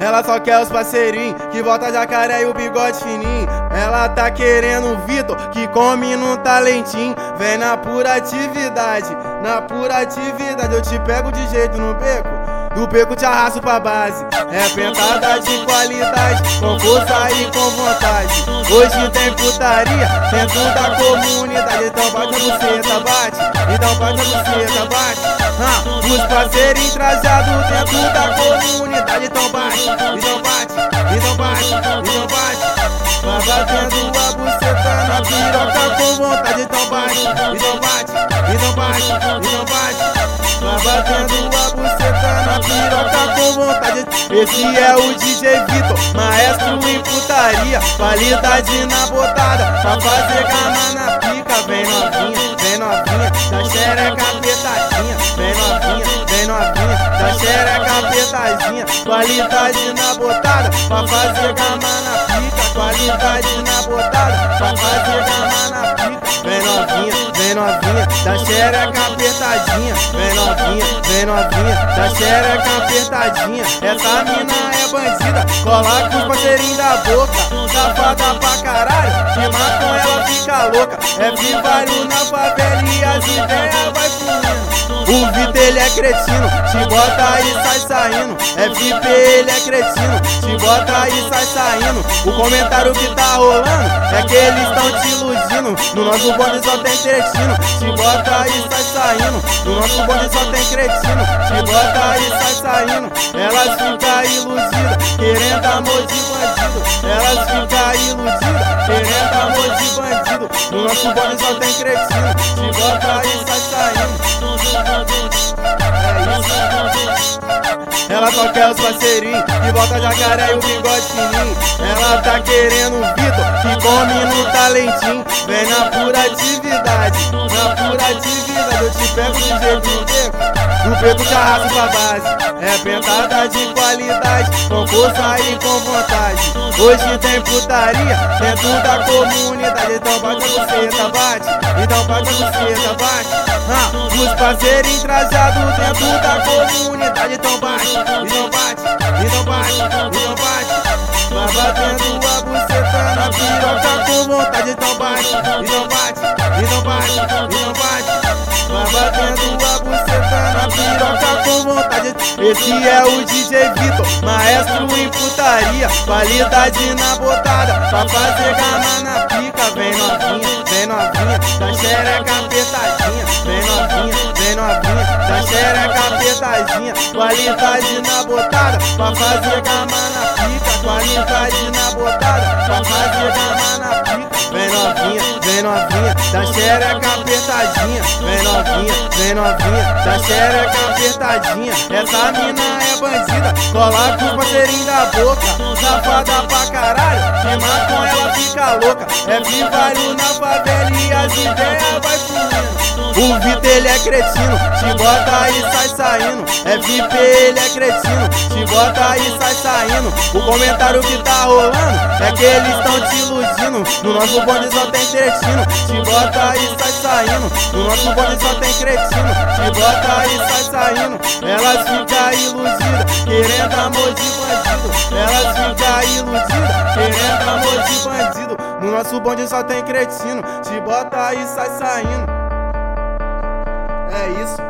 Ela só quer os parceirinhos, que volta jacaré e o bigode fininho. Ela tá querendo o Vitor, que come num talentinho. Vem na pura atividade, na pura atividade. Eu te pego de jeito no beco, do beco te arrasto pra base. É pentada de qualidade, com força e com vontade. Hoje tem putaria dentro da comunidade. Então bate a buceta, bate. Então bate a buceta, bate. Ah, os parceiros trajados dentro da comunidade. Então bate, então bate, então bate, então bate. Vai batendo a buceta na piroca com vontade. Então bate, então bate, então bate, então bate. Vai batendo a buceta na piroca com vontade. Esse é o DJ Vitor, maestro em putaria. Qualidade na botada, pra fazer gama na pica. Vem novinha, vem novinha, da xereca da xereca apertadinha. Qualidade na botada, pra fazer gama na pica. Qualidade na botada, pra fazer gama na pica. Vem novinha, vem novinha, da xereca apertadinha. Vem novinha, vem novinha, da xereca apertadinha. Essa mina é bandida, cola com os parceirinhos da boca. Safada pra caralho, que com ela louca. É vivário na favela e as ideias vai fluindo. O Vitor ele é cretino, te bota e sai saindo. FP ele é cretino, te bota e sai saindo. O comentário que tá rolando é que eles estão te iludindo. No nosso bonde só tem cretino, te bota e sai saindo. No nosso bonde só tem cretino, te bota e sai saindo. Elas ficam iludidas, querendo amor de bandido. Elas ficam iludidas, querendo amor de bandido. No nosso bonde só tem cretino, te bota e sai saindo. Ela quer os parceirinhos, que volta jacaré e o bigode fininho. Ela tá querendo o Vitor, que come no talentinho. Vem na pura atividade, na pura atividade. Eu te pego de jeito do beco te arrasto pra base. É pentada de qualidade, com força e com vontade. Hoje tem putaria dentro da comunidade. Então bate a buceta, bate. Então bate a buceta, bate. Ah, os parceiros trajados dentro da comunidade. Então bate, então bate, então bate, então bate. Vai batendo a buceta na piroca com vontade. Então bate, então bate, então bate, então bate. Vai batendo a buceta na piroca com vontade. Esse é o DJ Vitor, maestro em putaria. Qualidade na botada, pra fazer gama na pica. Vem novinha, vem novinha, da xereca apertadinha. Apertadinha. Qualidade na botada, pra fazer gama na pica. Qualidade na botada, pra fazer gama na pica. Vem novinha, vem novinha, da xereca apertadinha. Vem novinha, vem novinha, da xereca apertadinha. Essa mina é bandida, cola com os parceirinhos da boca. Safada pra caralho, queima com ela fica louca. É vivário na favela e as ideias vai fluindo. O Vitor ele é cretino, te bota e sai saindo. FP ele é cretino, te bota e sai saindo. O comentário que tá rolando é que eles estão te iludindo. No nosso bonde só tem cretino, te bota e sai saindo. No nosso bonde só tem cretino, te bota e sai saindo. Elas ficam iludidas, querendo amor de bandido. Elas ficam iludidas, querendo amor de bandido. No nosso bonde só tem cretino, te bota e sai saindo. É isso.